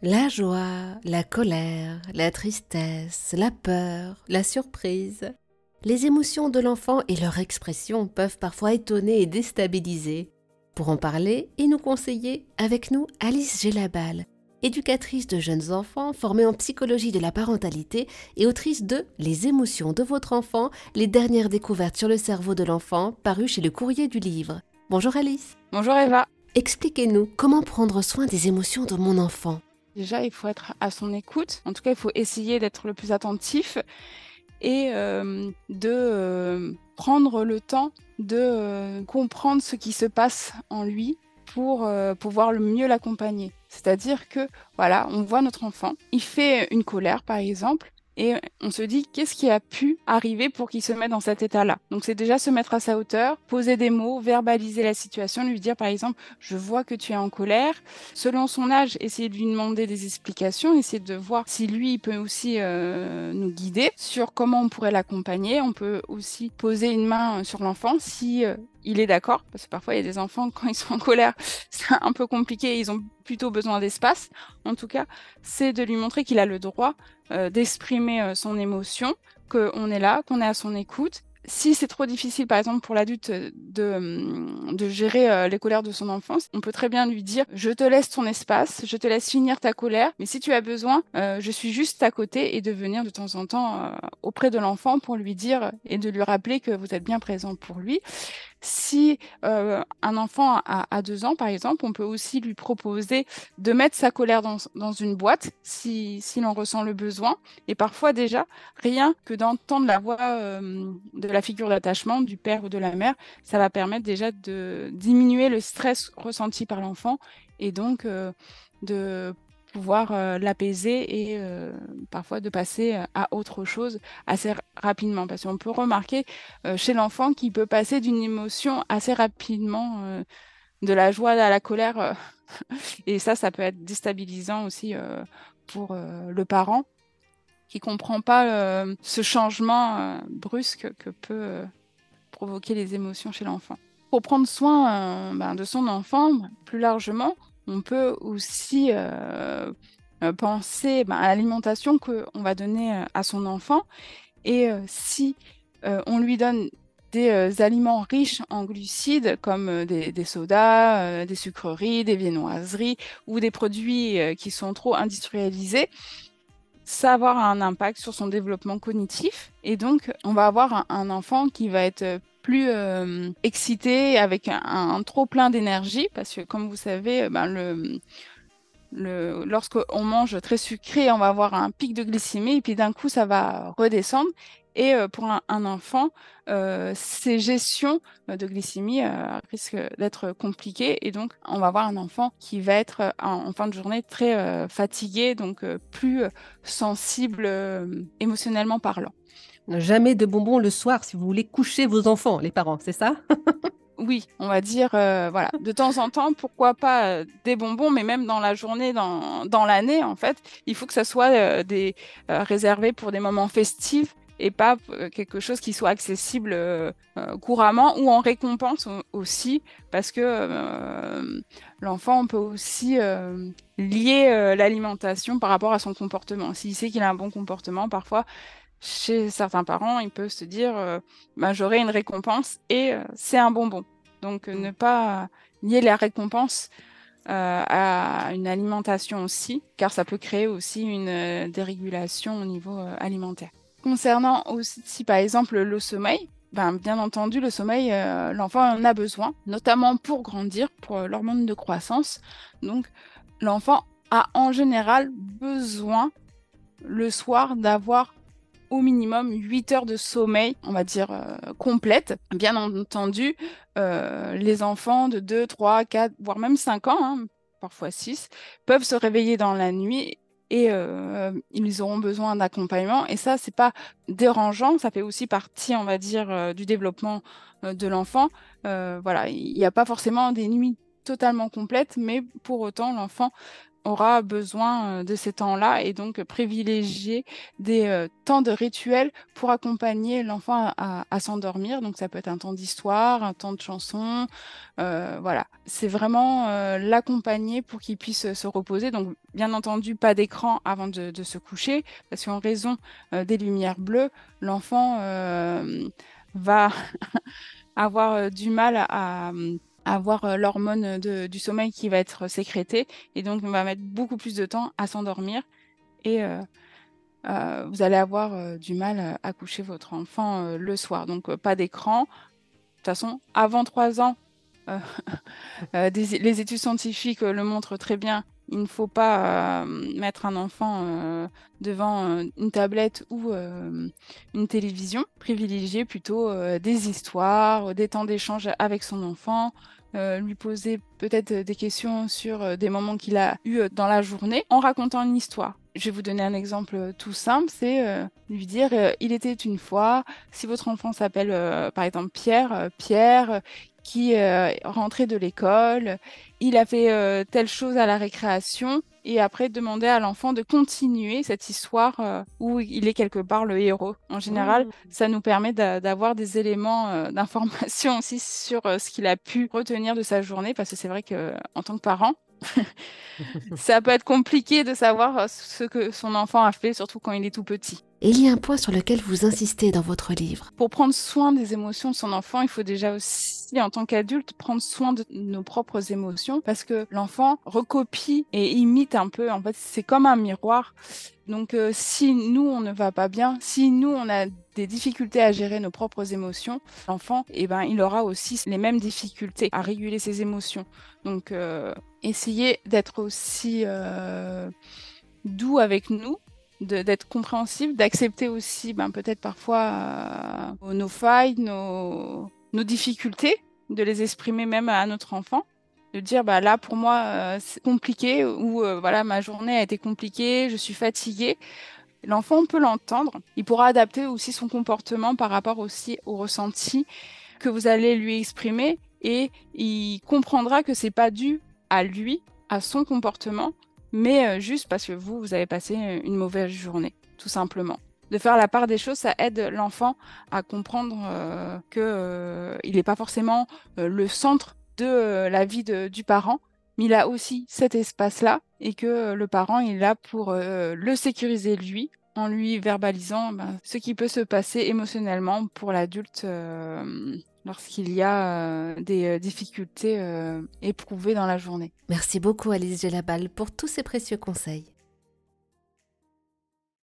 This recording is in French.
La joie, la colère, la tristesse, la peur, la surprise. Les émotions de l'enfant et leur expression peuvent parfois étonner et déstabiliser. Pour en parler et nous conseiller, avec nous Alice Gélabal, éducatrice de jeunes enfants formée en psychologie de la parentalité et autrice de Les émotions de votre enfant, les dernières découvertes sur le cerveau de l'enfant, paru chez le courrier du livre. Bonjour Alice. Bonjour Eva. Expliquez-nous comment prendre soin des émotions de mon enfant. Déjà, il faut être à son écoute. En tout cas, il faut essayer d'être le plus attentif et euh, de euh, prendre le temps de euh, comprendre ce qui se passe en lui pour pouvoir le mieux l'accompagner. C'est-à-dire que, voilà, on voit notre enfant, il fait une colère, par exemple, et on se dit qu'est-ce qui a pu arriver pour qu'il se mette dans cet état-là? Donc c'est déjà se mettre à sa hauteur, poser des mots, verbaliser la situation, lui dire par exemple je vois que tu es en colère. Selon son âge, essayer de lui demander des explications, essayer de voir si lui il peut aussi euh, nous guider sur comment on pourrait l'accompagner. On peut aussi poser une main sur l'enfant si euh, il est d'accord, parce que parfois il y a des enfants, quand ils sont en colère, c'est un peu compliqué, ils ont plutôt besoin d'espace. En tout cas, c'est de lui montrer qu'il a le droit euh, d'exprimer euh, son émotion, qu'on est là, qu'on est à son écoute si c'est trop difficile, par exemple, pour l'adulte euh, de, hum, de gérer les colères de son enfance, on peut très bien lui dire Je te laisse ton espace, je te laisse finir ta colère, mais si tu as besoin, je suis juste à côté et de venir de temps en temps auprès de l'enfant pour lui dire et de lui rappeler que vous êtes bien présent pour lui. Si un enfant a, deux ans, par exemple, on peut aussi lui proposer de mettre sa colère dans, une boîte si, en ressent le besoin. Et parfois déjà, rien que d'entendre la voix de la la figure d'attachement du père ou de la mère, ça va permettre déjà de diminuer le stress ressenti par l'enfant et donc euh, de pouvoir euh, l'apaiser et euh, parfois de passer à autre chose assez rapidement. Parce qu'on peut remarquer chez l'enfant qu'il peut passer d'une émotion assez rapidement, de la joie à la colère. et ça, ça peut être déstabilisant aussi pour le parent qui comprend pas euh, ce changement euh, brusque que peut euh, provoquer les émotions chez l'enfant. Pour prendre soin ben, de son enfant, plus largement, on peut aussi penser ben, à l'alimentation qu'on va donner à son enfant. Et si on lui donne des aliments riches en glucides comme des, sodas, des sucreries, des viennoiseries ou des produits qui sont trop industrialisés, ça va avoir un impact sur son développement cognitif. Et donc, on va avoir un, enfant qui va être plus euh, excité, avec un, trop plein d'énergie, parce que comme vous savez, ben, le, lorsqu'on mange très sucré, on va avoir un pic de glycémie, et puis d'un coup, ça va redescendre. Et euh, pour un, enfant, euh, ces gestions euh, de glycémie risquent d'être compliquées. Et donc, on va avoir un enfant qui va être en, fin de journée très fatigué, donc plus sensible émotionnellement parlant. Jamais de bonbons le soir si vous voulez coucher vos enfants, les parents, c'est ça? Oui, on va dire, voilà, de temps en temps, pourquoi pas des bonbons, mais même dans la journée, dans, dans l'année, en fait, il faut que ça soit des réservé pour des moments festifs et pas euh, quelque chose qui soit accessible euh, euh, couramment ou en récompense aussi, parce que l'enfant peut aussi lier l'alimentation par rapport à son comportement. S'il sait qu'il a un bon comportement, parfois, chez certains parents, il peut se dire bah, j'aurai une récompense et c'est un bonbon. Donc ne pas lier la récompense à une alimentation aussi, car ça peut créer aussi une dérégulation au niveau alimentaire. Concernant aussi, par exemple, le sommeil, ben, bien entendu, le sommeil, euh, l'enfant en a besoin, notamment pour grandir, pour l'hormone de croissance. Donc, l'enfant a en général besoin le soir d'avoir au minimum 8 heures de sommeil, on va dire, euh, complète. Bien entendu, euh, les enfants de 2, 3, 4, voire même 5 ans, hein, parfois 6, peuvent se réveiller dans la nuit et euh, ils auront besoin d'accompagnement. Et ça, c'est pas dérangeant, ça fait aussi partie, on va dire, du développement de l'enfant. voilà, il n'y a pas forcément des nuits totalement complètes, mais pour autant, l'enfant aura besoin de ces temps-là et donc privilégier des temps de rituel pour accompagner l'enfant à, s'endormir. Donc ça peut être un temps d'histoire, un temps de chanson, voilà. C'est vraiment l'accompagner pour qu'il puisse se reposer. Donc bien entendu, pas d'écran avant de, se coucher, parce qu'en raison des lumières bleues, l'enfant va avoir du mal à avoir euh, l'hormone du sommeil qui va être sécrétée et donc on va mettre beaucoup plus de temps à s'endormir et euh, euh, vous allez avoir du mal à coucher votre enfant le soir. Donc pas d'écran. De toute façon, avant 3 ans, les études scientifiques le montrent très bien. Il ne faut pas mettre un enfant devant une tablette ou une télévision. Privilégier plutôt des histoires, des temps d'échange avec son enfant, euh, lui poser peut-être des questions sur euh, des moments qu'il a eu euh, dans la journée en racontant une histoire. Je vais vous donner un exemple tout simple, c'est lui dire il était une fois, si votre enfant s'appelle par exemple Pierre, Pierre qui rentré de l'école, il a fait telle chose à la récréation, et après demander à l'enfant de continuer cette histoire euh, où il est quelque part le héros. En général, mmh. ça nous permet d'avoir des éléments euh, d'information aussi sur euh, ce qu'il a pu retenir de sa journée, parce que c'est vrai que en tant que parent, ça peut être compliqué de savoir ce que son enfant a fait, surtout quand il est tout petit. Et il y a un point sur lequel vous insistez dans votre livre. Pour prendre soin des émotions de son enfant, il faut déjà aussi, en tant qu'adulte, prendre soin de nos propres émotions parce que l'enfant recopie et imite un peu. En fait, c'est comme un miroir. Donc, euh, si nous, on ne va pas bien, si nous, on a des difficultés à gérer nos propres émotions, l'enfant, eh ben, il aura aussi les mêmes difficultés à réguler ses émotions. Donc, euh, essayez d'être aussi euh, doux avec nous d'être compréhensible, d'accepter aussi ben, peut-être parfois euh, nos failles, nos, difficultés, de les exprimer même à notre enfant, de dire bah là pour moi euh, c'est compliqué ou euh, voilà ma journée a été compliquée, je suis fatiguée. L'enfant peut l'entendre, il pourra adapter aussi son comportement par rapport aussi au ressenti que vous allez lui exprimer et il comprendra que c'est pas dû à lui, à son comportement, mais euh, juste parce que vous, vous avez passé une mauvaise journée, tout simplement. De faire la part des choses, ça aide l'enfant à comprendre euh, qu'il euh, n'est pas forcément le centre de la vie du parent, mais il a aussi cet espace-là et que le parent est là pour le sécuriser lui en lui verbalisant ben, ce qui peut se passer émotionnellement pour l'adulte lorsqu'il y a euh, des euh, difficultés euh, éprouvées dans la journée. Merci beaucoup Alice Gelabal pour tous ces précieux conseils.